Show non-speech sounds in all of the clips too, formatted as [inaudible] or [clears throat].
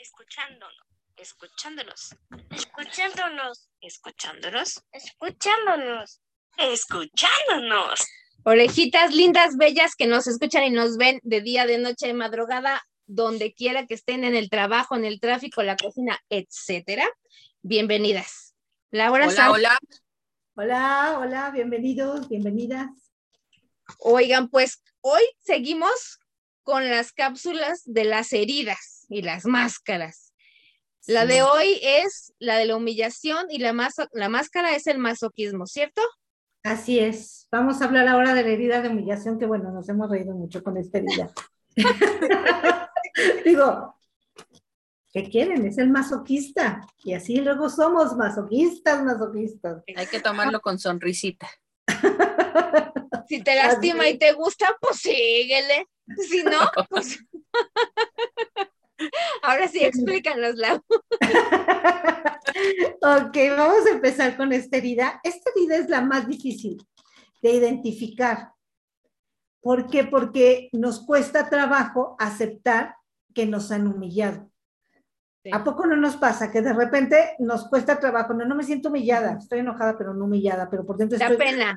escuchándonos, escuchándonos, escuchándonos, escuchándonos, escuchándonos. escuchándonos. Orejitas lindas, bellas que nos escuchan y nos ven de día, de noche, de madrugada, donde quiera que estén en el trabajo, en el tráfico, la cocina, etcétera. Bienvenidas. Laura Hola, Sanz. hola. Hola, hola, bienvenidos, bienvenidas. Oigan, pues hoy seguimos con las cápsulas de las heridas y las máscaras. La de hoy es la de la humillación y la, la máscara es el masoquismo, ¿cierto? Así es. Vamos a hablar ahora de la herida de humillación, que bueno, nos hemos reído mucho con esta herida. [laughs] Digo, ¿qué quieren? Es el masoquista. Y así luego somos masoquistas, masoquistas. Hay que tomarlo con sonrisita. [laughs] [laughs] Si te lastima y te gusta, pues síguele. Si no, pues. [laughs] Ahora sí, explícanos, Lau. ok, vamos a empezar con esta herida. Esta herida es la más difícil de identificar. ¿Por qué? Porque nos cuesta trabajo aceptar que nos han humillado. Sí. ¿A poco no nos pasa que de repente nos cuesta trabajo? No, no me siento humillada, estoy enojada, pero no humillada, pero por dentro Da estoy... pena.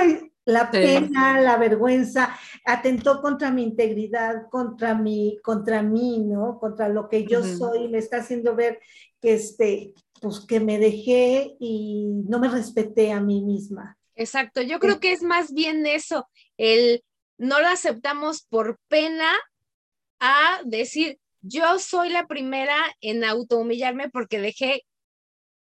Ay, la Sí. pena, la vergüenza, atentó contra mi integridad, contra mi, contra mí, ¿no? Contra lo que yo soy, me está haciendo ver que este, pues que me dejé y no me respeté a mí misma. Exacto, yo creo que es más bien eso, el no lo aceptamos por pena a decir, yo soy la primera en autohumillarme porque dejé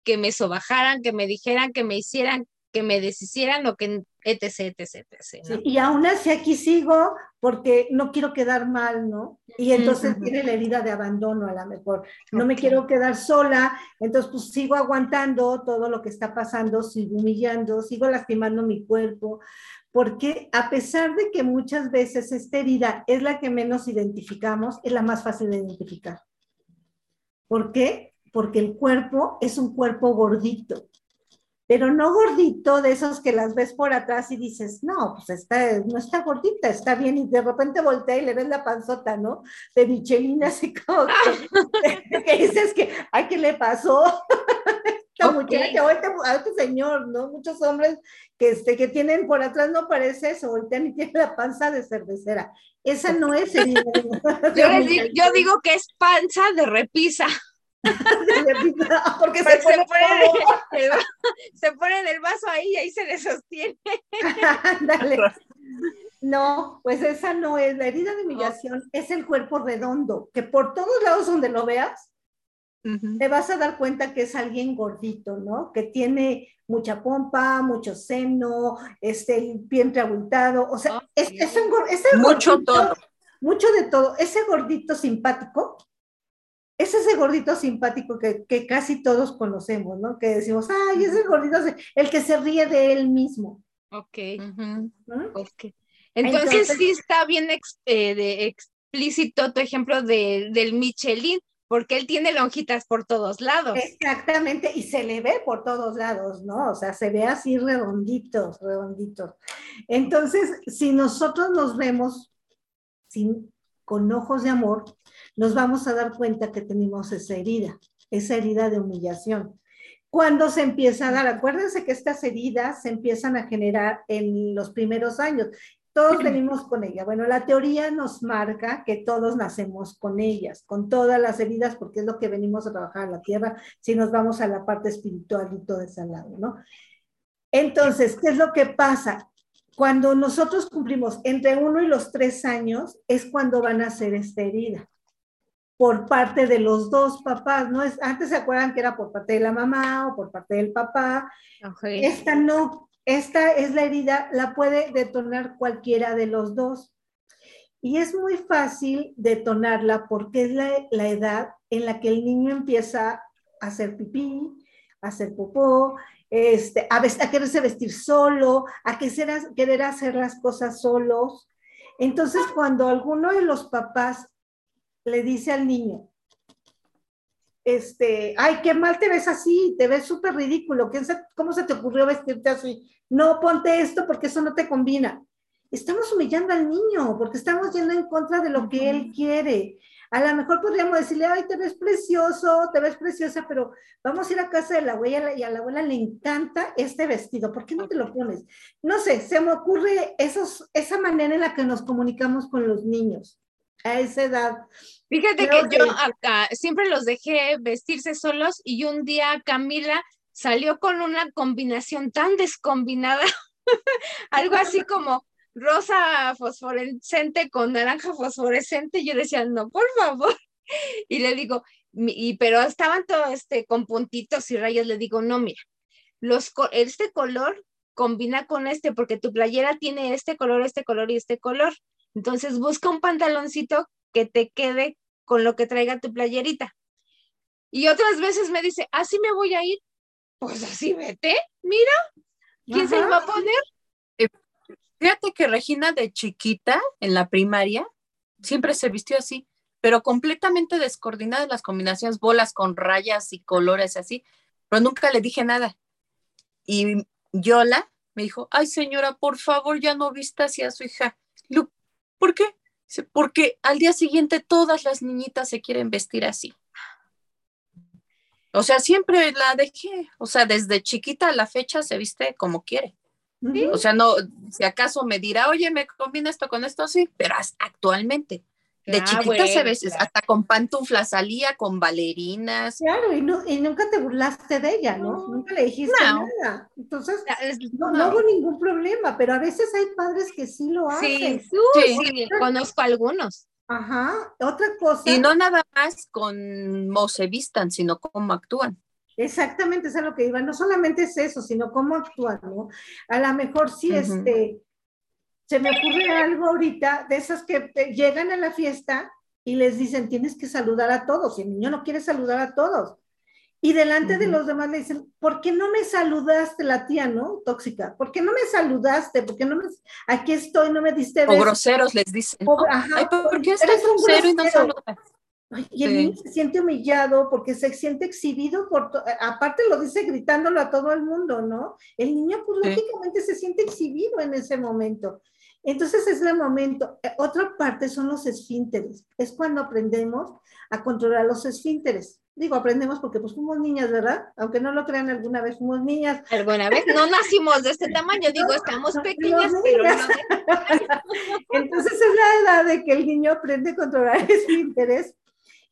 que me sobajaran, que me dijeran, que me hicieran, que me deshicieran o que etc, etc, etc. ¿no? Sí, Y aún así aquí sigo porque no quiero quedar mal, ¿no? Y entonces Ujú. viene la herida de abandono a lo mejor. No me quiero quedar sola, entonces pues sigo aguantando todo lo que está pasando, sigo humillando, sigo lastimando mi cuerpo, porque a pesar de que muchas veces esta herida es la que menos identificamos, es la más fácil de identificar. ¿Por qué? Porque el cuerpo es un cuerpo gordito pero no gordito de esos que las ves por atrás y dices, no, pues está, no está gordita, está bien, y de repente voltea y le ves la panzota, ¿no? De Michelin, así como que, [laughs] que dices que, ay, ¿qué le pasó? Esta Ok. muchacha, o este, a este señor, ¿no? Muchos hombres que, este, que tienen por atrás no parece eso, voltean y tienen la panza de cervecera. Esa no es de [laughs] Yo, les digo, yo humillación. digo que es panza de repisa, [laughs] porque se pone se pone, el se pone del vaso ahí y ahí se le sostiene. [laughs] Ándale. No, pues esa no es. La herida de humillación es el cuerpo redondo, que por todos lados donde lo veas, Te vas a dar cuenta que es alguien gordito, ¿no? Que tiene mucha pompa, mucho seno, este, el vientre abultado. O sea, es, es un ese Mucho gordito- todo. Mucho de todo. Ese gordito simpático, es ese gordito simpático que, que casi todos conocemos, ¿no? Que decimos, ay, ese gordito, el que se ríe de él mismo. Ok. Ujú. ¿no? Ok. Entonces, Entonces- sí está bien ex- eh, de explícito tu ejemplo de- del Michelin, porque él tiene lonjitas por todos lados. Exactamente, y se le ve por todos lados, ¿no? O sea, se ve así redonditos, redonditos. Entonces, si nosotros nos vemos sin, con ojos de amor, nos vamos a dar cuenta que tenemos esa herida, esa herida de humillación. Cuando se empieza a dar, acuérdense que estas heridas se empiezan a generar en los primeros años. Todos venimos con ella. Bueno, la teoría nos marca que todos nacemos con ellas, con todas las heridas, porque es lo que venimos a trabajar en la tierra, si nos vamos a la parte espiritual y todo ese lado, ¿no? Entonces, ¿qué es lo que pasa? Cuando nosotros cumplimos entre uno y los tres años, es cuando van a ser esta herida por parte de los dos papás, ¿no? Es, antes se acuerdan que era por parte de la mamá o por parte del papá, Ok. esta no, esta es la herida, la puede detonar cualquiera de los dos. Y es muy fácil detonarla porque es la, la edad en la que el niño empieza a hacer pipí, a hacer popó, este, a, a quererse vestir solo, a querer hacer las cosas solos. Entonces, cuando alguno de los papás le dice al niño, este, ay, qué mal te ves así, te ves súper ridículo, ¿quién se- ¿cómo se te ocurrió vestirte así? No, ponte esto porque eso no te combina. Estamos humillando al niño porque estamos yendo en contra de lo que él quiere. A lo mejor podríamos decirle, ay, te ves precioso, te ves preciosa, pero vamos a ir a casa de la abuela y a la abuela le encanta este vestido, ¿por qué no te lo pones? No sé, se me ocurre esos, esa manera en la que nos comunicamos con los niños a esa edad. Fíjate Creo que yo que- acá siempre los dejé vestirse solos y un día Camila salió con una combinación tan descombinada, [laughs] algo así [laughs] como rosa fosforescente con naranja fosforescente. Yo decía, no, por favor. [laughs] Y le digo, y, pero estaban todos este, con puntitos y rayas. Le digo, no, mira, los, este color combina con este porque tu playera tiene este color, este color y este color. Entonces busca un pantaloncito que te quede con lo que traiga tu playerita. Y otras veces me dice, así me voy a ir. Pues así vete, mira, ¿quién se lo va a poner? Fíjate que Regina de chiquita, en la primaria, siempre se vistió así, pero completamente descoordinadas las combinaciones, bolas con rayas y colores así, pero nunca le dije nada. Y Yola me dijo, ay señora, por favor, ya no vista así a su hija. ¿Por qué? Dice, Porque al día siguiente todas las niñitas se quieren vestir así. O sea, siempre la dejé, o sea, desde chiquita a la fecha se viste como quiere. O sea, no, si acaso me dirá, oye, me combina esto con esto, sí, pero actualmente, de Ah, chiquita se bueno, ve, claro. hasta con pantuflas salía, con bailarinas. Claro, y, no- y nunca te burlaste de ella, ¿no? No. Nunca le dijiste No. nada. Entonces, Es- no, no hubo ningún problema, pero a veces hay padres que sí lo hacen. sí, Sí. sí, conozco algunos. Ajá. Otra cosa. Y no nada más con cómo se vistan, sino cómo actúan. Exactamente, eso es a lo que iba. No solamente es eso, sino cómo actuar, ¿no? A lo mejor sí, este, se me ocurre algo ahorita de esas que te- llegan a la fiesta y les dicen, tienes que saludar a todos. Y el niño no quiere saludar a todos. Y delante de los demás le dicen, ¿por qué no me saludaste la tía, no? Tóxica. ¿Por qué no me saludaste? ¿Por qué no me... Aquí estoy, no me diste O groseros les dicen. ajá, Ay, ¿por qué eres estás un grosero y no saludas? Ay, y el Sí. niño se siente humillado porque se siente exhibido por, eh, aparte lo dice gritándolo a todo el mundo, ¿no? El niño pues Sí. lógicamente se siente exhibido en ese momento. Entonces es el momento. Eh, Otra parte son los esfínteres. Es cuando aprendemos a controlar los esfínteres. Digo, aprendemos porque pues fuimos niñas, ¿verdad? Aunque no lo crean, alguna vez fuimos niñas. ¿Alguna vez? No nacimos de este tamaño, digo, estamos no, pequeñas, pero no [laughs] Entonces es la edad de que el niño aprende a controlar [laughs] esfínteres.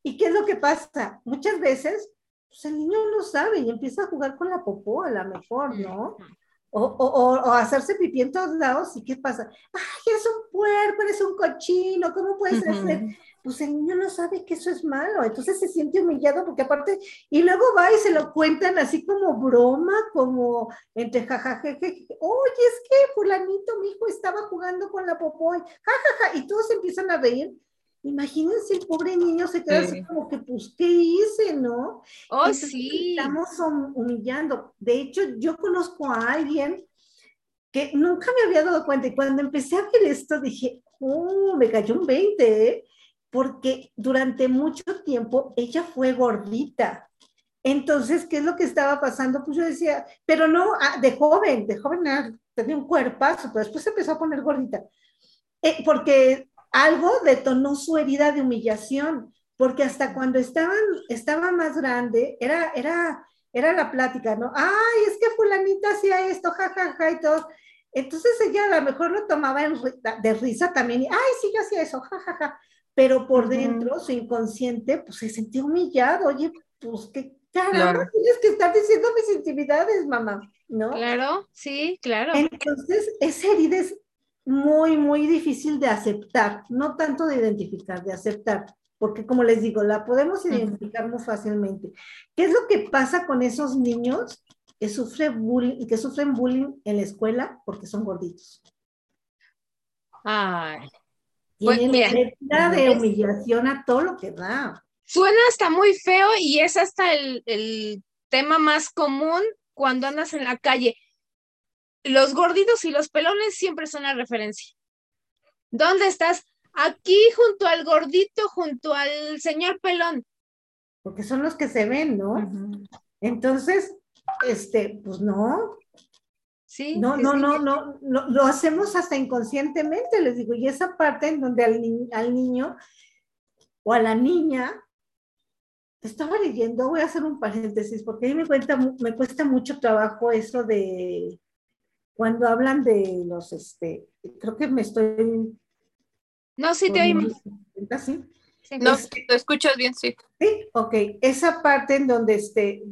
¿Y qué es lo que pasa? Muchas veces, pues el niño no sabe y empieza a jugar con la popó, a lo mejor, ¿no? O, o, o, hacerse pipí en todos lados. ¿Y qué pasa? ¡Ay, eres un puerco, eres un cochino! ¿Cómo puedes Ujú. hacer? Pues el niño no sabe que eso es malo. Entonces se siente humillado porque aparte, y luego va y se lo cuentan así como broma, como entre jajajeje. Oye, es que fulanito, mi hijo, estaba jugando con la popó. y jajaja, y todos empiezan a reír. Imagínense, el pobre niño se queda así Sí. como que, pues, ¿qué hice, no? Oh, Entonces, sí. Estamos hum- humillando. De hecho, yo conozco a alguien que nunca me había dado cuenta y cuando empecé a ver esto dije, oh, me cayó un 20, ¿eh? porque durante mucho tiempo ella fue gordita. Entonces, ¿qué es lo que estaba pasando? Pues yo decía, pero no, ah, de joven, de joven ah, tenía un cuerpazo, pero después se empezó a poner gordita. Eh, porque algo detonó su herida de humillación, porque hasta cuando estaban, estaba más grande, era, era, era la plática, ¿no? Ay, es que fulanita hacía esto, jajaja, ja, ja, y todo. Entonces ella a lo mejor lo tomaba en, de risa también, y, ay, sí, yo hacía eso, jajaja. Ja, ja. Pero por uh -huh. dentro, su inconsciente, pues se sentía humillado, oye, pues qué caramba, claro. tienes que estar diciendo mis intimidades, mamá, ¿no? Claro, sí, claro. Entonces, esa herida es muy, muy difícil de aceptar, no tanto de identificar, de aceptar, porque como les digo, la podemos identificar muy fácilmente. ¿Qué es lo que pasa con esos niños que, sufre bullying, que sufren bullying en la escuela porque son gorditos? Ay. Tienen pues, mira, de humillación a todo lo que da. Suena hasta muy feo y es hasta el, el tema más común cuando andas en la calle los gorditos y los pelones siempre son la referencia. ¿Dónde estás? Aquí junto al gordito, junto al señor pelón. Porque son los que se ven, ¿no? Uh -huh. Entonces, este, pues no. Sí. No, no, no, no, no, lo hacemos hasta inconscientemente, les digo, y esa parte en donde al, ni al niño o a la niña, estaba leyendo, voy a hacer un paréntesis, porque a mí me, cuenta, me cuesta mucho trabajo eso de cuando hablan de los, este, creo que me estoy... No, sí te oímos. ¿Sí? Sí. No, lo escuchas bien, sí. Sí, ok. Esa parte en donde este,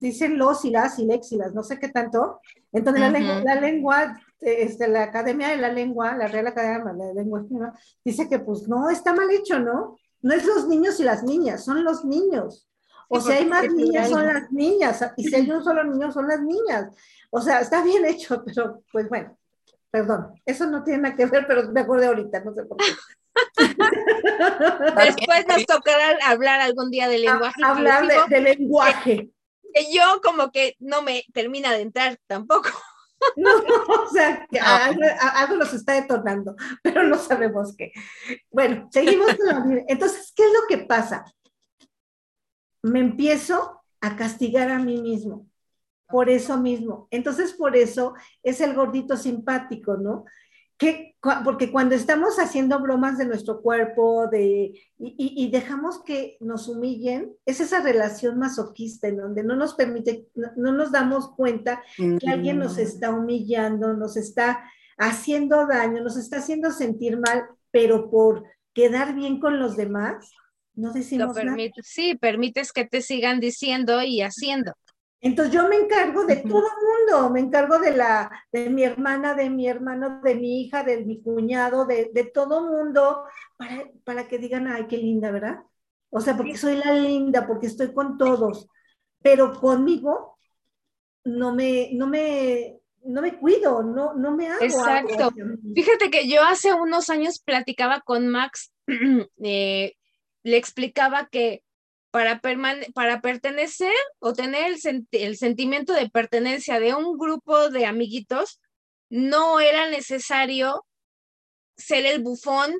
dicen los y las y lex y las no sé qué tanto. Entonces la, lengua, la lengua, este, la Academia de la Lengua, la Real Academia de la Lengua Española, dice que pues no, está mal hecho, ¿no? No es los niños y las niñas, son los niños. O sea, hay más niñas, son las niñas. Y si hay un solo niño, son las niñas. O sea, está bien hecho, [laughs] pero pues bueno, perdón. Eso no tiene nada que ver, pero me acordé ahorita, no sé por qué. [laughs] Después nos tocará hablar algún día de lenguaje Hablar de, lenguaje. que yo como que no me termina de entrar tampoco. [laughs] No, o sea, que No. algo, algo nos está detonando, pero no sabemos qué. Bueno, seguimos. Entonces, ¿qué es lo que pasa? Me empiezo a castigar a mí mismo, por eso mismo. Entonces, por eso es el gordito simpático, ¿no? Que, porque cuando estamos haciendo bromas de nuestro cuerpo de, y, dejamos que nos humillen, es esa relación masoquista en donde no nos permite, no- no nos damos cuenta que alguien nos está humillando, nos está haciendo daño, nos está haciendo sentir mal, pero por quedar bien con los demás, no Lo decimos nada. sí, permites que te sigan diciendo y haciendo. Entonces yo me encargo de todo el mundo, me encargo de la, de mi hermana, de mi hermano, de mi hija, de mi cuñado, de, de todo mundo, para, para que digan, ay, qué linda, ¿verdad? O sea, porque soy la linda, porque estoy con todos, pero conmigo no me, no me, no me cuido, no, no me hago Exacto. Fíjate que yo hace unos años platicaba con Max, [clears throat] eh, le explicaba que para, para pertenecer o tener el, el sentimiento de pertenencia de un grupo de amiguitos, no era necesario ser el bufón,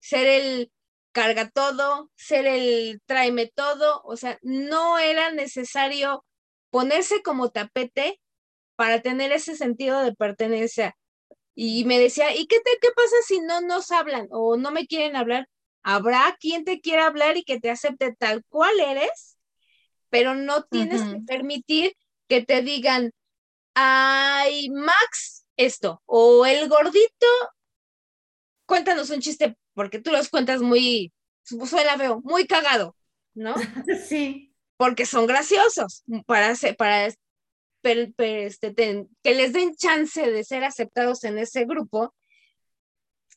ser el carga todo, ser el tráeme todo, o sea, no era necesario ponerse como tapete para tener ese sentido de pertenencia. Y me decía, ¿y qué, te, qué pasa si no nos hablan o no me quieren hablar? Habrá quien te quiera hablar y que te acepte tal cual eres, pero no tienes que permitir que te digan, ay, Max, esto, o el gordito, cuéntanos un chiste, porque tú los cuentas muy, suena feo, muy cagado, ¿no? [laughs] Sí, porque son graciosos para, para per- per- este, ten- que les den chance de ser aceptados en ese grupo,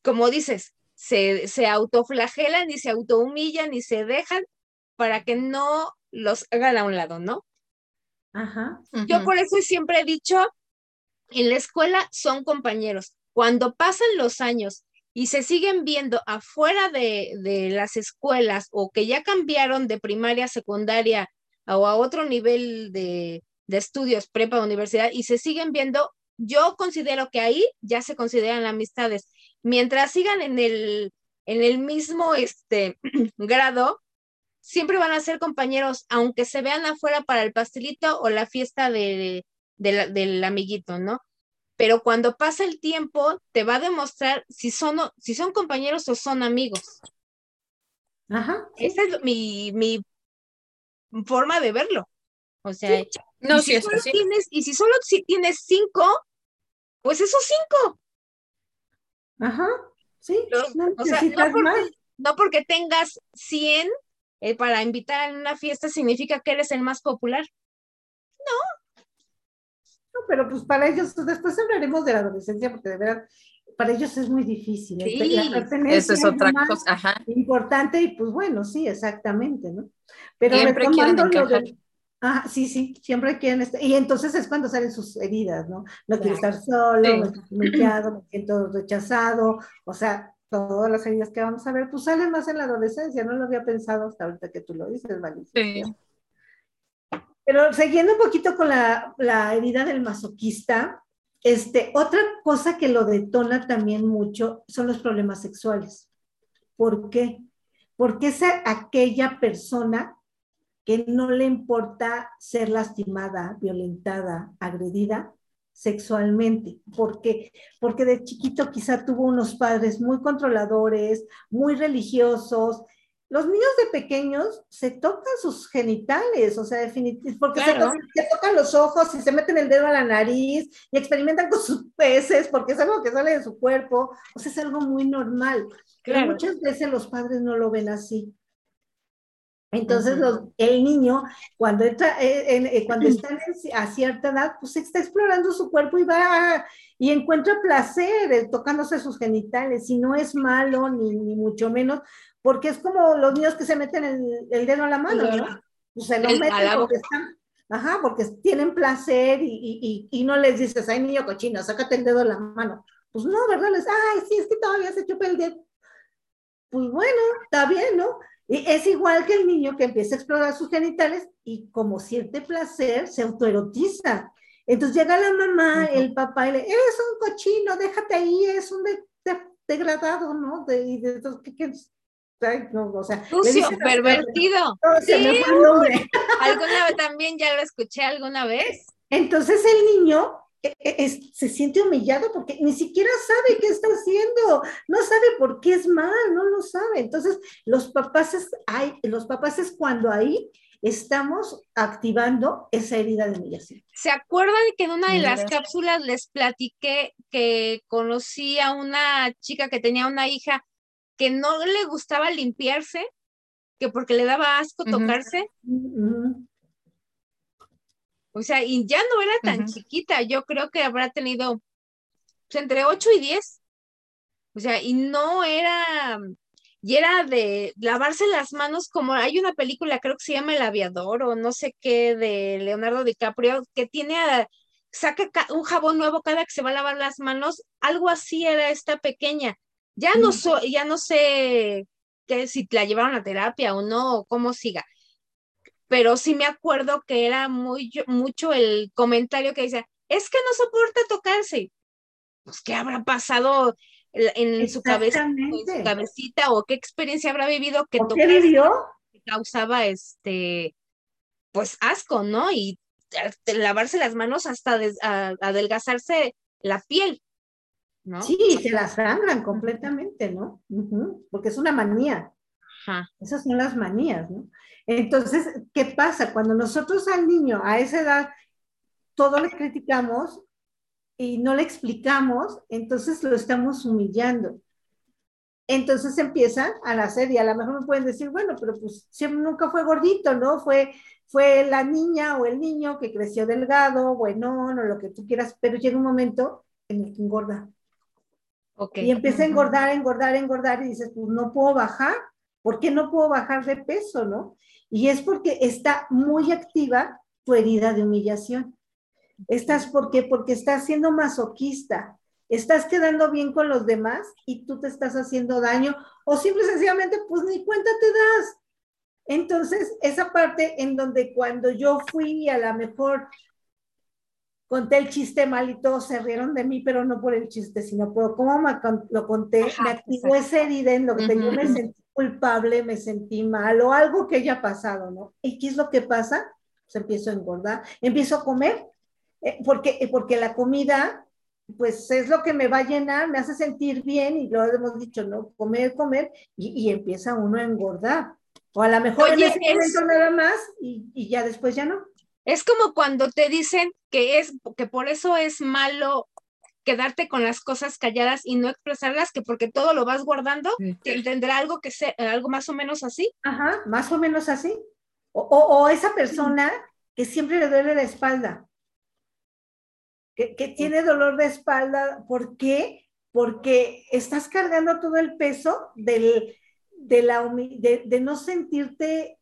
como dices, se, se autoflagelan y se autohumillan y se dejan para que no los hagan a un lado, ¿no? ajá. Yo por eso siempre he dicho, en la escuela son compañeros. Cuando pasan los años y se siguen viendo afuera de, de las escuelas o que ya cambiaron de primaria a secundaria o a otro nivel de, de estudios, prepa, universidad, y se siguen viendo, yo considero que ahí ya se consideran amistades. Mientras sigan en el, en el mismo este, [clears throat] grado, siempre van a ser compañeros, aunque se vean afuera para el pastelito o la fiesta de, del amiguito, ¿no? Pero cuando pasa el tiempo, te va a demostrar si son, si son compañeros o son amigos. Ajá. Esa es mi, mi forma de verlo. O sea, No, si es solo así. tienes, y si solo si tienes cinco, pues esos cinco. Ajá. Sí, Los- no o sea, necesitas no porque, más. no porque tengas 100 eh, para invitar a una fiesta significa que eres el más popular. No, pero pues para ellos, después hablaremos de la adolescencia, porque de verdad, para ellos es muy difícil. El- Sí, Esa es otra cosa. Ajá. Importante, y pues bueno, sí, exactamente, ¿no? Pero Siempre retomando lo. Ah, sí, sí, siempre quieren estar. Y entonces es cuando salen sus heridas, ¿no? No quiero estar solo, Sí. me siento humillado, me siento rechazado, o sea, todas las heridas que vamos a ver, pues salen más en la adolescencia, no lo había pensado hasta ahorita que tú lo dices, Valicia. Sí. Pero siguiendo un poquito con la, la herida del masoquista, este, otra cosa que lo detona también mucho son los problemas sexuales. ¿Por qué? Porque es aquella persona que no le importa ser lastimada, violentada, agredida sexualmente. ¿Por qué? Porque de chiquito quizá tuvo unos padres muy controladores, muy religiosos, los niños de pequeños se tocan sus genitales, o sea, definitivamente, porque se Claro. tocan- se, tocan los ojos y se meten el dedo a la nariz y experimentan con sus peces, porque es algo que sale de su cuerpo, o sea, es algo muy normal. Pero muchas veces los padres no lo ven así. Entonces, los- el niño, cuando, entra, eh, en- eh, cuando [clears throat] está en- a cierta edad, pues está explorando su cuerpo y va y encuentra placer eh, tocándose sus genitales, y no es malo, ni, ni mucho menos, porque es como los niños que se meten el, el dedo a la mano, ¿no? Pues se lo El- a meten porque están, ajá, porque tienen placer y, y, y, y no les dices, ay, niño cochino, sácate el dedo de la mano. Pues no, ¿verdad? Les, ay, sí, es que todavía se chupa el dedo. Pues bueno, está bien, ¿no? Y es igual que el niño que empieza a explorar sus genitales y como siente placer, se autoerotiza. Entonces llega la mamá, Ujú. el papá y le, eres un cochino, déjate ahí, es un de- de- degradado, ¿no? De, no, o sea, Sucio, dicen pervertido. no, se me Sí. fue el nombre. ¿Alguna vez también ya lo escuché alguna vez? Entonces el niño es- se siente humillado porque ni siquiera sabe qué está haciendo, no sabe por qué es mal, no lo sabe. Entonces los papás es, hay, los papás es cuando ahí estamos activando esa herida de humillación. ¿Se acuerdan que en una de las cápsulas les platiqué que conocí a una chica que tenía una hija que no le gustaba limpiarse, que porque le daba asco tocarse? O sea, y ya no era tan chiquita, yo creo que habrá tenido pues, entre 8 y 10. O sea, y no era, y era de lavarse las manos como hay una película, creo que se llama El Aviador o no sé qué, de Leonardo DiCaprio, que tiene, a- saca ca- un jabón nuevo cada que se va a lavar las manos, algo así era esta pequeña. Ya no, so- ya no sé que si la llevaron a terapia o no, o cómo siga pero sí me acuerdo que era muy, mucho el comentario que decía, es que no soporta tocarse. Pues, ¿qué habrá pasado en su cabeza, en su cabecita o qué experiencia habrá vivido que ¿O qué tocarse vivió? causaba este, pues asco, ¿no? Y lavarse las manos hasta des- a- adelgazarse la piel, ¿no? Sí, se la sangran completamente, ¿no? Porque es una manía. Ajá. Esas son las manías, ¿no? Entonces, ¿qué pasa? Cuando nosotros al niño a esa edad todo le criticamos y no le explicamos, entonces lo estamos humillando. Entonces empiezan a nacer y a lo mejor me pueden decir, bueno, pero pues siempre nunca fue gordito, ¿no? Fue, fue la niña o el niño que creció delgado, bueno, no lo que tú quieras, pero llega un momento en el que engorda. Ok. Y empieza a engordar, engordar, engordar y dices, pues no puedo bajar. ¿Por qué no puedo bajar de peso, no? Y es porque está muy activa tu herida de humillación. Estás, ¿por qué? Porque estás siendo masoquista. Estás quedando bien con los demás y tú te estás haciendo daño o simple y sencillamente, pues ni cuenta te das. Entonces, esa parte en donde cuando yo fui a la mejor conté el chiste mal y todos se rieron de mí, pero no por el chiste, sino por cómo me lo conté, Ajá, me activó esa herida en lo que yo me sentí culpable, me sentí mal o algo que haya pasado, ¿no? ¿Y qué es lo que pasa? Pues empiezo a engordar, empiezo a comer, eh, porque, eh, porque la comida, pues es lo que me va a llenar, me hace sentir bien y lo hemos dicho, ¿no? Comer, comer y, y empieza uno a engordar. O a lo mejor Oye, en ese es- momento nada más y, y ya después ya no. Es como cuando te dicen que es que por eso es malo quedarte con las cosas calladas y no expresarlas, que porque todo lo vas guardando, Sí. te- tendrá algo que sea algo más o menos así. Ajá, más o menos así. O, o- o esa persona que siempre le duele la espalda, que, que tiene dolor de espalda, ¿por qué? Porque estás cargando todo el peso del, de, la, de, de no sentirte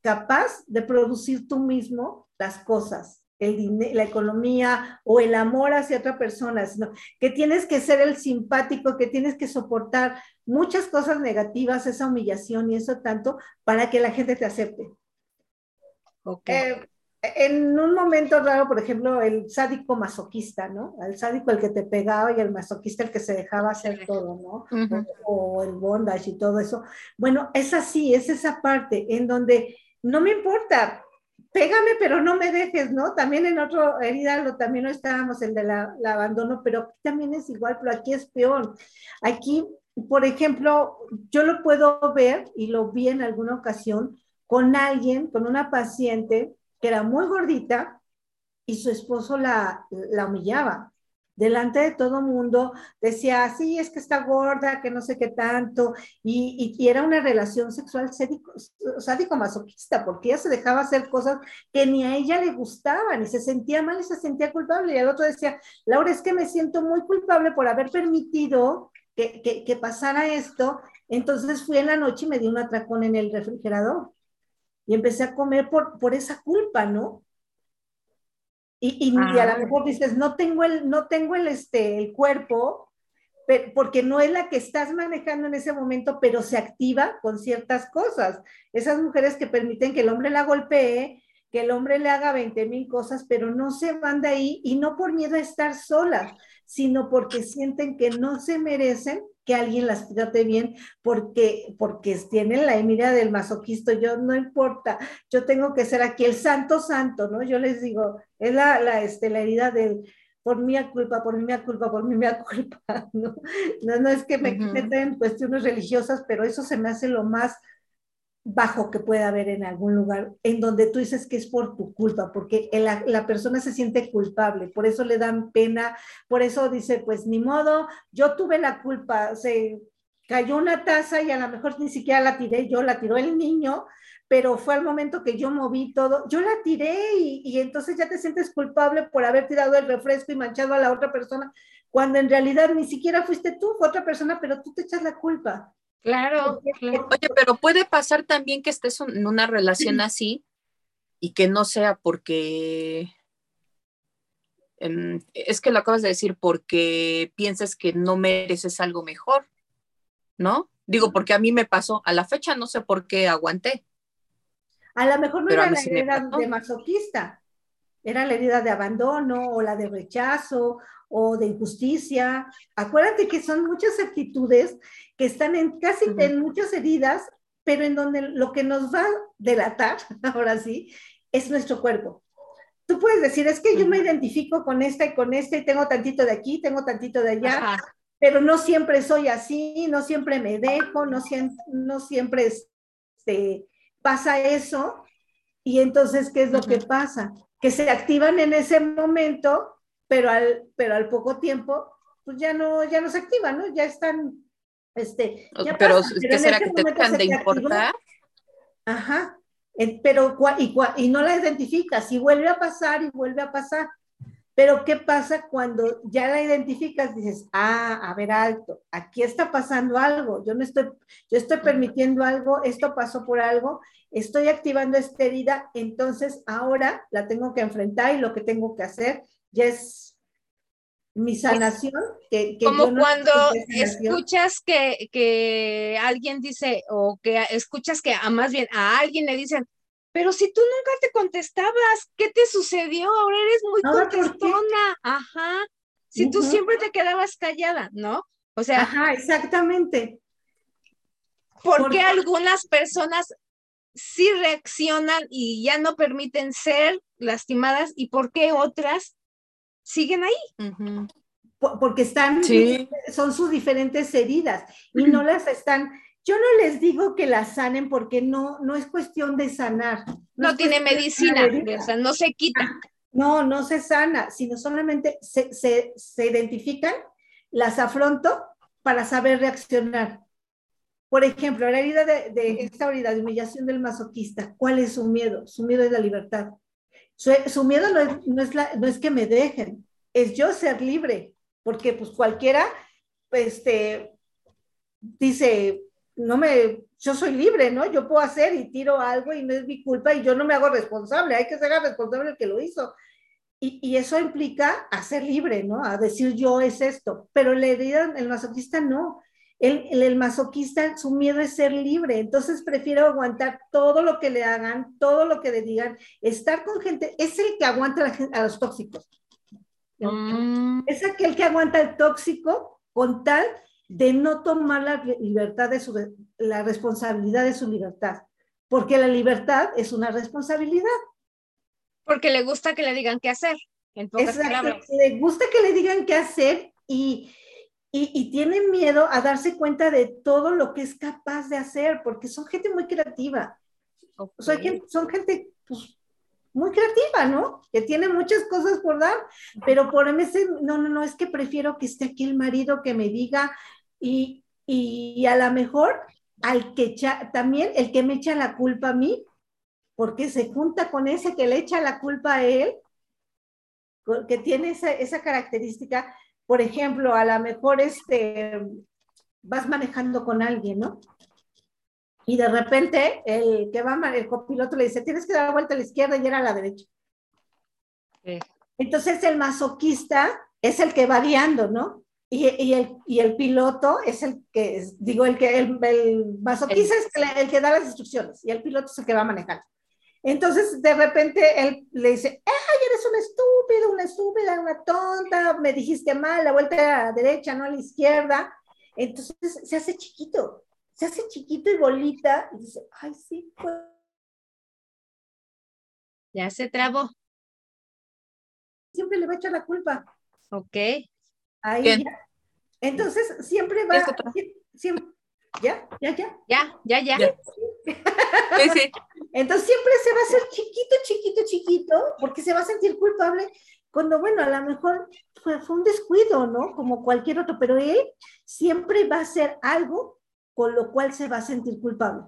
capaz de producir tú mismo las cosas, el la economía o el amor hacia otra persona, sino que tienes que ser el simpático, que tienes que soportar muchas cosas negativas, esa humillación y eso tanto, para que la gente te acepte. Eh, en un momento raro, por ejemplo, el sádico masoquista, ¿no? El sádico el que te pegaba y el masoquista el que se dejaba hacer todo, ¿no? Ujú. o, o el bondage y todo eso. Bueno, es así, es esa parte en donde no me importa, pégame, pero no me dejes, ¿no? También en otro herida también lo estábamos, el de la, abandono, pero aquí también es igual, pero aquí es peor. Aquí por ejemplo, yo lo puedo ver y lo vi en alguna ocasión con alguien, con una paciente que era muy gordita y su esposo la humillaba delante de todo mundo, decía, sí, es que está gorda, que no sé qué tanto, y, y, era una relación sexual sádico-masoquista, porque ella se dejaba hacer cosas que ni a ella le gustaban, y se sentía mal y se sentía culpable, y el otro decía, Laura, es que me siento muy culpable por haber permitido que, que, que pasara esto, entonces fui en la noche y me di un atracón en el refrigerador, y empecé a comer por, por esa culpa, ¿no? Y, y, y, a lo mejor dices, no tengo el, no tengo el, este, el cuerpo, pero, porque no es la que estás manejando en ese momento, pero se activa con ciertas cosas. Esas mujeres que permiten que el hombre la golpee, que el hombre le haga 20 mil cosas, pero no se van de ahí y no por miedo a estar solas, sino porque sienten que no se merecen que alguien las trate bien porque, porque tienen la mirada del masoquista, yo no importa, yo tengo que ser aquí el santo santo, ¿no? Yo les digo, es la, la, este, la herida del por mi culpa, por mi culpa, por mi culpa, [laughs] ¿no? No, no es que me uh -huh. meten cuestiones religiosas, pero eso se me hace lo más bajo que pueda haber en algún lugar, en donde tú dices que es por tu culpa, porque la, la, persona se siente culpable, por eso le dan pena, por eso dice, pues ni modo, yo tuve la culpa, se cayó una taza y a lo mejor ni siquiera la tiré yo, la tiró el niño, pero fue al momento que yo moví todo, yo la tiré y, y entonces ya te sientes culpable por haber tirado el refresco y manchado a la otra persona, cuando en realidad ni siquiera fuiste tú, otra persona, pero tú te echas la culpa. Claro, claro. Oye, pero puede pasar también que estés en una relación así y que no sea porque um, es que lo acabas de decir porque piensas que no mereces algo mejor, ¿no? Digo, porque a mí me pasó, a la fecha no sé por qué aguanté. A lo mejor no pero era la herida de masoquista, era la herida de abandono o la de rechazo o de injusticia. Acuérdate que son muchas actitudes que están en casi uh -huh. en muchas heridas, pero en donde lo que nos va a delatar, [laughs] ahora sí, es nuestro cuerpo. Tú puedes decir, es que yo me identifico con esta y con esta y tengo tantito de aquí, tengo tantito de allá, Ajá. pero no siempre soy así, no siempre me dejo, no, siempre, no siempre este, pasa eso. Y entonces, ¿qué es lo uh -huh. que pasa? Que se activan en ese momento pero al, pero al poco tiempo, pues ya no, ya no se activan, ¿no? Ya están, este, ya pero, pasa, pero ¿será que te dejan de importar? Ajá, pero y, y no la identificas, y vuelve a pasar y vuelve a pasar. Pero ¿qué pasa cuando ya la identificas? Dices, ah, a ver, alto, aquí está pasando algo, yo no estoy, yo estoy permitiendo algo, esto pasó por algo, estoy activando esta herida, entonces ahora la tengo que enfrentar y lo que tengo que hacer ya es mi sanación. Que, que Como no cuando escuchas que, que, alguien dice, o que escuchas que a más bien a alguien le dicen, pero si tú nunca te contestabas, ¿qué te sucedió? Ahora eres muy contestona. Ajá. Si uh -huh. tú siempre te quedabas callada, ¿no? O sea. Ajá, exactamente. ¿Por, ¿Por qué algunas personas sí reaccionan y ya no permiten ser lastimadas y por qué otras siguen ahí. Uh -huh. Porque están, sí. son sus diferentes heridas y no las están, yo no les digo que las sanen porque no, no es cuestión de sanar. No, no tiene medicina, o sea, no se quita. No, no se sana, sino solamente se, se, se identifican, las afronto para saber reaccionar. Por ejemplo, la herida de, de, esta herida de humillación del masoquista, ¿cuál es su miedo? Su miedo es la libertad. Su, miedo no es, no, es la, no es que me dejen, es yo ser libre, porque pues cualquiera este, dice, no me, yo soy libre, ¿no? Yo puedo hacer y tiro algo y no es mi culpa y yo no me hago responsable, hay que ser responsable el que lo hizo. Y, y, eso implica a ser libre, ¿no? A decir yo es esto, pero la herida, el masoquista no. El, el, el, masoquista, su miedo es ser libre, entonces prefiero aguantar todo lo que le hagan, todo lo que le digan, estar con gente, es el que aguanta a, la, a los tóxicos. Mm. Es aquel que aguanta el tóxico con tal de no tomar la libertad de su, la responsabilidad de su libertad, porque la libertad es una responsabilidad. Porque le gusta que le digan qué hacer, en pocas Exacto, palabras. Le gusta que le digan qué hacer y, y, y tienen miedo a darse cuenta de todo lo que es capaz de hacer, porque son gente muy creativa. Ok. O sea, que son gente pues, muy creativa, ¿no? Que tiene muchas cosas por dar, pero por ese, no, no, no, es que prefiero que esté aquí el marido que me diga y, y a lo mejor al que echa, también el que me echa la culpa a mí, porque se junta con ese que le echa la culpa a él, que tiene esa, esa característica, por ejemplo, a lo mejor este, vas manejando con alguien, ¿no? Y de repente el que va, el copiloto le dice, tienes que dar vuelta a la izquierda y era a la derecha. Sí. Entonces el masoquista es el que va guiando, ¿no? Y, y el, y el piloto es el que, digo, el que, el, el masoquista es el, el que da las instrucciones y el piloto es el que va manejando. Entonces, de repente, él le dice, ¡ay, eres un estúpido, una estúpida, una tonta! Me dijiste mal, la vuelta a la derecha, no a la izquierda. Entonces, se hace chiquito, se hace chiquito y bolita, y dice, ¡ay, sí! pues". Ya se trabó. Siempre le va a echar la culpa. Ok. Ahí. Entonces, siempre va, siempre, ¿ya? ¿Ya? ¿Ya? Ya, ya, ya. Ya. [laughs] Sí, sí. Entonces siempre se va a hacer chiquito, chiquito, chiquito, porque se va a sentir culpable cuando, bueno, a lo mejor fue, fue un descuido, ¿no? Como cualquier otro, pero él siempre va a hacer algo con lo cual se va a sentir culpable.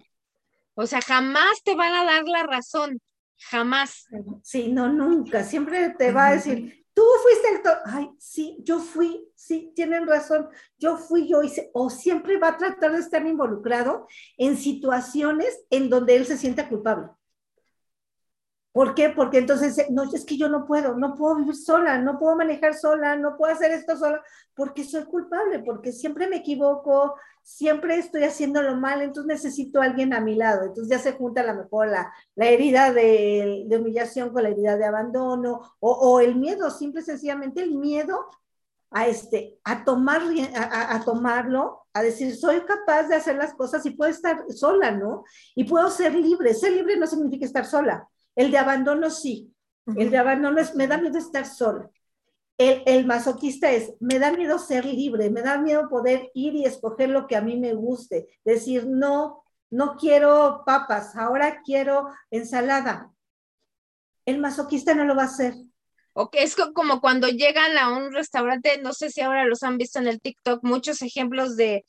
O sea, jamás te van a dar la razón. Jamás. Sí, no, nunca. Siempre te va a decir, tú fuiste el... to- Ay, sí, yo fui, sí, tienen razón, yo fui, yo hice. O siempre va a tratar de estar involucrado en situaciones en donde él se sienta culpable. ¿Por qué? Porque entonces, eh, no, es que yo no puedo, no puedo vivir sola, no puedo manejar sola, no puedo hacer esto sola, porque soy culpable, porque siempre me equivoco, siempre estoy haciéndolo mal, entonces necesito a alguien a mi lado. Entonces ya se junta a lo mejor la, la herida de, de humillación con la herida de abandono o, o el miedo, simple sencillamente el miedo a, este, a, tomar, a- a tomarlo, a decir, soy capaz de hacer las cosas y puedo estar sola, ¿no? Y puedo ser libre. Ser libre no significa estar sola. El de abandono sí. El de abandono es, me da miedo estar sola. El, el masoquista es, me da miedo ser libre, me da miedo poder ir y escoger lo que a mí me guste. Decir, no, no quiero papas, ahora quiero ensalada. El masoquista no lo va a hacer. Ok, es co- como cuando llegan a un restaurante, no sé si ahora los han visto en el TikTok, muchos ejemplos de,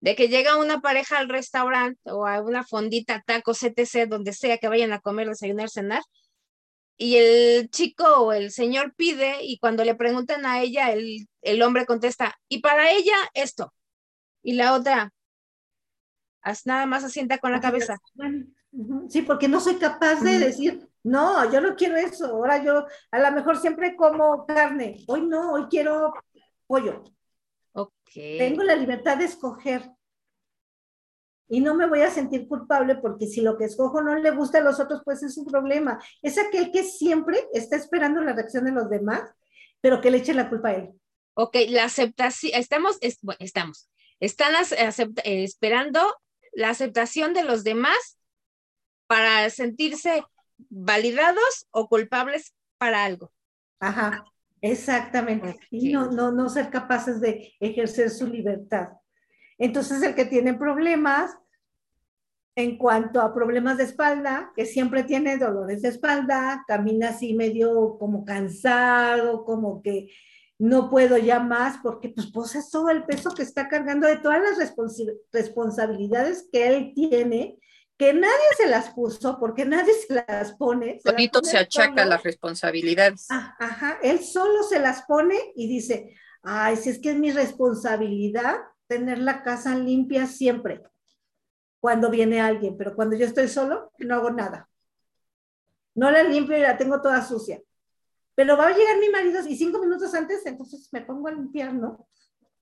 de que llega una pareja al restaurante o a una fondita, tacos, etc., donde sea que vayan a comer, desayunar, cenar, y el chico o el señor pide y cuando le preguntan a ella, el, el hombre contesta, y para ella esto, y la otra, nada más asienta con la cabeza. Sí, porque no soy capaz de decir, no, yo no quiero eso. Ahora yo a lo mejor siempre como carne. Hoy no, hoy quiero pollo. Tengo la libertad de escoger. Y no me voy a sentir culpable porque si lo que escojo no le gusta a los otros, pues es un problema. Es aquel que siempre está esperando la reacción de los demás, pero que le eche la culpa a él. Ok, la aceptación, estamos, es- bueno, estamos, están acepta- eh, esperando la aceptación de los demás para sentirse validados o culpables para algo. Ajá, exactamente. Y no, no, no ser capaces de ejercer su libertad. Entonces, el que tiene problemas, en cuanto a problemas de espalda, que siempre tiene dolores de espalda, camina así medio como cansado, como que no puedo ya más, porque pues posee todo el peso que está cargando de todas las responsabilidades que él tiene, que nadie se las puso, porque nadie se las pone. se las Solito pone se achaca solo. las responsabilidades. Ah, Ajá, él solo se las pone y dice, ay, si es que es mi responsabilidad tener la casa limpia siempre, cuando viene alguien, pero cuando yo estoy solo, no hago nada. No la limpio y la tengo toda sucia. Pero va a llegar mi marido y cinco minutos antes, entonces me pongo a limpiar, ¿no?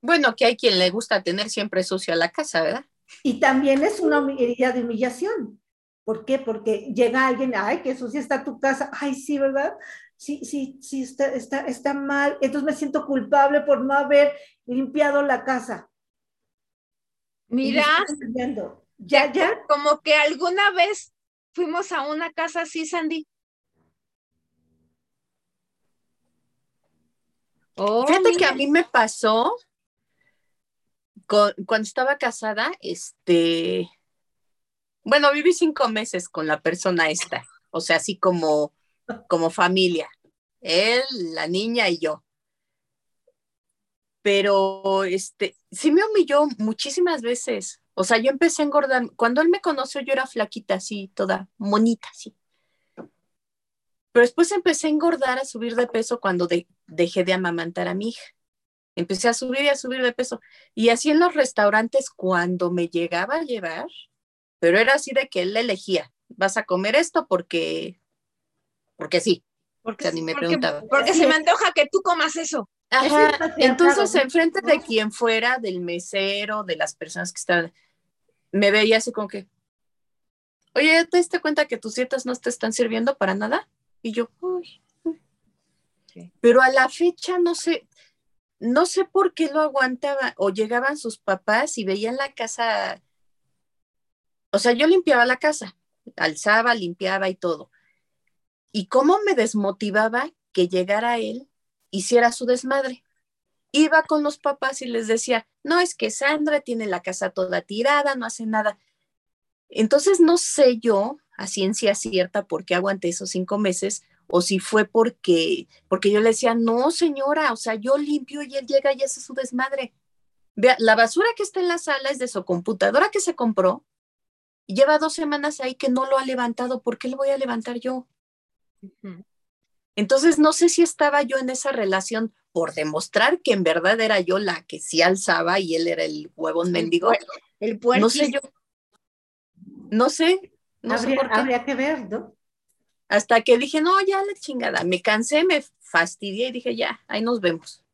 Bueno, que hay quien le gusta tener siempre sucia la casa, ¿verdad? Y también es una herida de humillación. ¿Por qué? Porque llega alguien, ay, que sucia está tu casa, ay, sí, ¿verdad? Sí, sí, sí, está, está, está mal. Entonces me siento culpable por no haber limpiado la casa. Mira. Ya, ya. como que alguna vez fuimos a una casa así, Sandy. Oh, Fíjate que a mí me pasó cuando estaba casada, este, bueno, viví cinco meses con la persona esta, o sea, así como, como familia, él, la niña y yo. Pero, este, sí me humilló muchísimas veces. O sea, yo empecé a engordar. Cuando él me conoció, yo era flaquita, así, toda monita, así. Pero después empecé a engordar, a subir de peso cuando de- dejé de amamantar a mi hija. Empecé a subir y a subir de peso. Y así en los restaurantes, cuando me llegaba a llevar, pero era así de que él elegía, vas a comer esto porque, porque sí. Porque, O sea, ni me porque- preguntaba. porque se me antoja que tú comas eso. Ajá, entonces enfrente de quien fuera, del mesero, de las personas que estaban, me veía así como que, oye, ¿te diste cuenta que tus dietas no te están sirviendo para nada? Y yo, uy, uy". Sí. Pero a la fecha no sé, no sé por qué lo aguantaba, o llegaban sus papás y veían la casa, o sea, yo limpiaba la casa, alzaba, limpiaba y todo. Y cómo me desmotivaba que llegara él, hiciera su desmadre. Iba con los papás y les decía, no, es que Sandra tiene la casa toda tirada, no hace nada. Entonces no sé yo a ciencia cierta por qué aguanté esos cinco meses o si fue porque, porque yo le decía, no señora, o sea, yo limpio y él llega y hace su desmadre. Vea, la basura que está en la sala es de su computadora que se compró y lleva dos semanas ahí que no lo ha levantado, ¿por qué lo voy a levantar yo? Entonces no sé si estaba yo en esa relación por demostrar que en verdad era yo la que sí alzaba y él era el huevón mendigo. El puerco. No sé yo. No sé. No sé por qué. habría que ver, ¿no? Hasta que dije, no, ya la chingada. Me cansé, me fastidié y dije, ya, ahí nos vemos.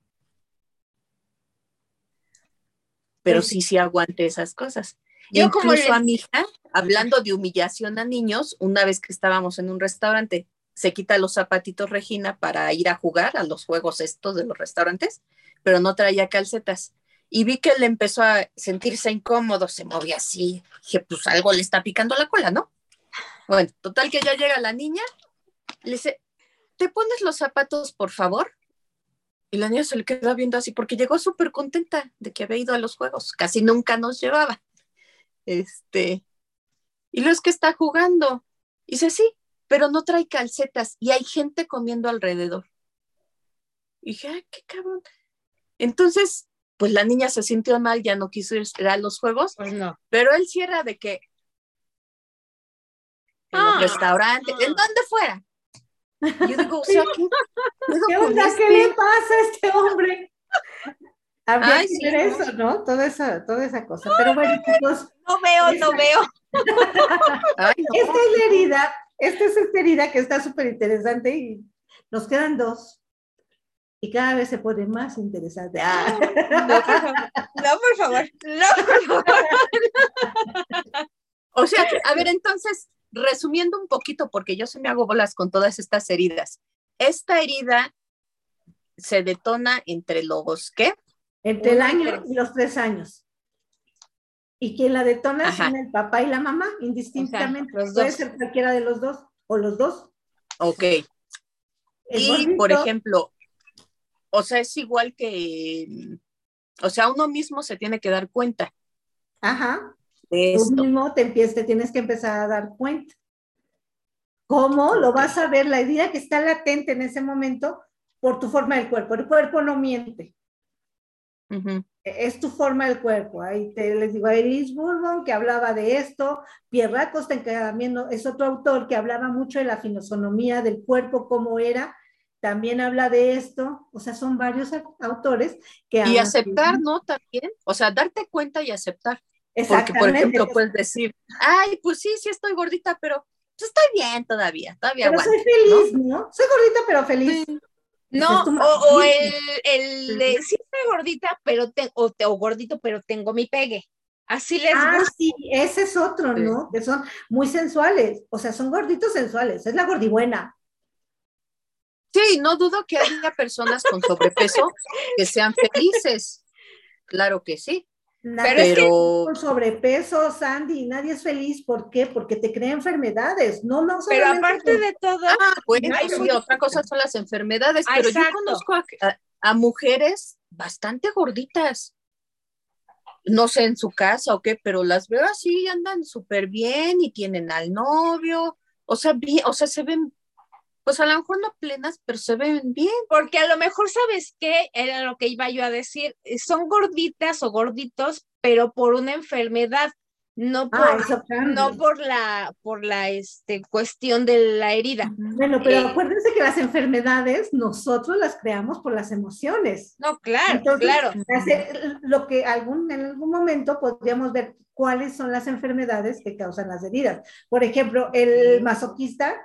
Pero Pues sí. sí, sí aguanté esas cosas. Yo como Incluso les- a mi hija, hablando de humillación a niños, una vez que estábamos en un restaurante, se quita los zapatitos Regina para ir a jugar a los juegos estos de los restaurantes, pero no traía calcetas. Y vi que le empezó a sentirse incómodo, se movía así. Dije, pues algo le está picando la cola, ¿no? Bueno, total que ya llega la niña, le dice, ¿te pones los zapatos, por favor? Y la niña se le queda viendo así porque llegó súper contenta de que había ido a los juegos. Casi nunca nos llevaba. Este, y luego es que está jugando. Y dice, sí, pero no trae calcetas y hay gente comiendo alrededor. Y dije, ay, qué cabrón. Entonces, pues la niña se sintió mal, ya no quiso ir a los juegos, Pues no. pero él cierra de que Ah, los restaurantes, en donde fuera. Yo digo, o sea, ¿qué, ¿Qué onda? este? ¿Qué le pasa a este hombre? Habría Ay, que sí, ver ¿no? eso, ¿no? Toda esa, toda esa cosa. Pero bueno, chicos, No veo, no veo. [laughs] Ay, no. esta es la herida, esta es esta herida que está súper interesante y nos quedan dos. Y cada vez se pone más interesante. Ah. No, por favor. No, por favor. No, por favor. [laughs] O sea, a ver, entonces, resumiendo un poquito, porque yo se me hago bolas con todas estas heridas. Esta herida se detona entre los, ¿qué? Entre el año y los tres años. Y quien la detona Ajá. son el papá y la mamá, indistintamente. los Puede dos. ser cualquiera de los dos, o los dos. Ok. El Y, por ejemplo, o sea, es igual que, o sea, uno mismo se tiene que dar cuenta Ajá. De Tú mismo te, empiezas, te tienes que empezar a dar cuenta. ¿Cómo? Lo vas a ver, la herida que está latente en ese momento por tu forma del cuerpo. El cuerpo no miente, es tu forma del cuerpo. Ahí te les digo, Iris Bourbon que hablaba de esto, Pierre Acosta también no- es otro autor que hablaba mucho de la filosonomía del cuerpo, cómo era, también habla de esto. O sea, son varios a- autores que Y aceptar, ¿no? También, o sea, darte cuenta y aceptar. Porque, por Exactamente. ejemplo, puedes decir, ay, pues sí, sí estoy gordita, pero pues, estoy bien todavía, todavía Pero aguanto. soy feliz, ¿no? Soy gordita, pero feliz. Sí. No, o, el, el de sí estoy gordita, pero te, o, te- o gordito, pero tengo mi pegue. Así les Ah, gusta. sí, ese es otro, Sí. ¿no? Que son muy sensuales, o sea, son gorditos sensuales, es la gordibuena. Sí, no dudo que haya personas con sobrepeso que sean felices. Claro que sí, Nadie Pero es que pero con sobrepeso, Sandy, nadie es feliz, ¿por qué? Porque te crea enfermedades, no, no Pero aparte de todo, Ah, bueno, Hay sí, otra cosa son las enfermedades, Ah, pero yo conozco a, a- a mujeres bastante gorditas. no sé en su casa o qué, pero las veo así, andan súper bien y tienen al novio, o sea, bien, o sea, se ven, pues a lo mejor no plenas, pero se ven bien. Porque a lo mejor, ¿sabes qué? Era lo que iba yo a decir. eh, Son gorditas o gorditos, pero por una enfermedad, no por, Ah, cambia. no por la, por la este, cuestión de la herida. Bueno, pero Eh, acuérdense que las enfermedades nosotros las creamos por las emociones. No, claro, Entonces, claro. hace- lo que algún, en algún momento podríamos ver cuáles son las enfermedades que causan las heridas. Por ejemplo, el masoquista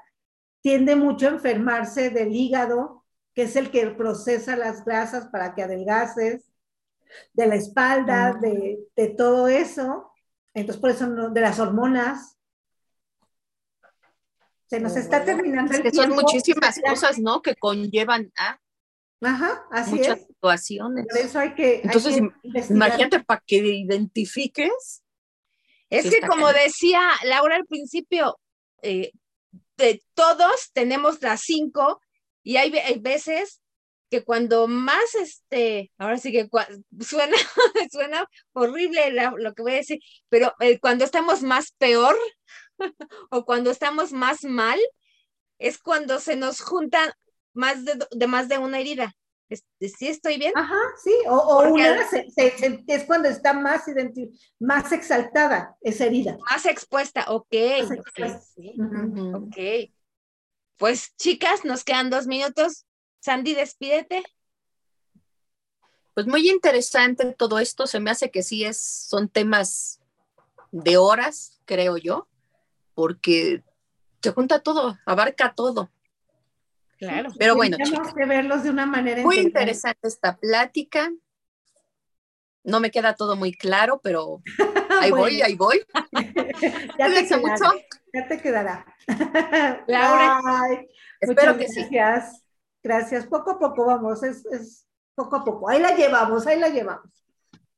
tiende mucho a enfermarse del hígado, que es el que procesa las grasas para que adelgaces, de la espalda, de, de todo eso. Entonces, por eso, no- de las hormonas. Se nos está terminando Es el que son muchísimas cosas, ¿no? Que conllevan a Ajá, así muchas es. situaciones. Por eso hay que. hay Entonces, que. Imagínate para que identifiques. Es Sí que como decía Laura al principio, eh, de todos tenemos las cinco y hay, hay veces que cuando más, este, ahora sí que [laughs] suena, suena horrible la- lo que voy a decir, pero eh, cuando estamos más peor [laughs] o cuando estamos más mal, es cuando se nos juntan más de, de más de una herida. Es- ¿Sí estoy bien? Ajá, sí, o, una al- se- se- se- es cuando está más, identi- más exaltada esa herida. Más expuesta, ok. Más expuesta. sí. Ujú. Ok. Pues chicas, nos quedan dos minutos. Sandy, despídete. Pues muy interesante todo esto. Se me hace que sí es, son temas de horas, creo yo, porque se junta todo, abarca todo. Claro. Pero bueno, Tenemos que verlos de una manera Muy integral. interesante esta plática. No me queda todo muy claro, pero [laughs] ahí voy, ahí voy. [laughs] ya te quedará, mucho. Ya te quedará. Laura. Bye. Espero Muchas que sí. gracias. Gracias. Poco a poco vamos, es, es poco a poco. Ahí la llevamos, ahí la llevamos.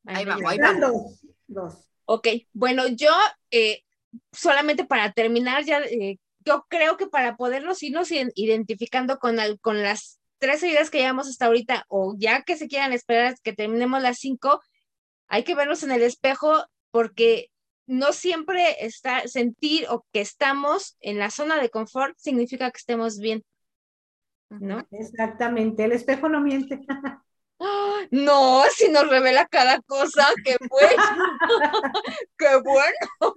Ahí vamos, ahí vamos. dos, dos. Ok, bueno, yo eh, solamente para terminar, ya eh, yo creo que para podernos irnos iden- identificando con, al- con las tres heridas que llevamos hasta ahorita, o ya que se quieran esperar a que terminemos las cinco, hay que vernos en el espejo porque no siempre está, sentir o que estamos en la zona de confort significa que estemos bien, ¿no? Exactamente. El espejo no miente. [laughs] No, si nos revela cada cosa, qué bueno, [laughs] [laughs] qué bueno.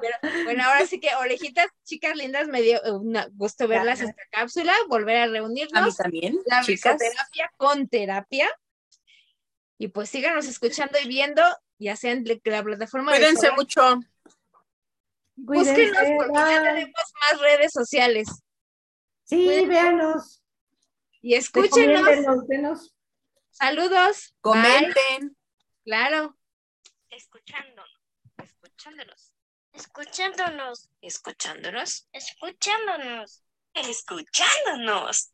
Pero, bueno, ahora sí que orejitas, chicas lindas, me dio eh, una- gusto verlas esta cápsula, volver a A mí reunirnos, también, la chicas. risoterapia con terapia. Y pues síganos escuchando y viendo, ya sea en la plataforma de Cuídense mucho. Búsquenos Cuídense, porque ya tenemos más redes sociales. Sí, Cuídense. véanos. Y escúchenos. Denos. Saludos. Bye. Comenten. Claro. Escuchándonos. Escuchándonos. Escuchándonos. Escuchándonos. Escuchándonos. Escuchándonos.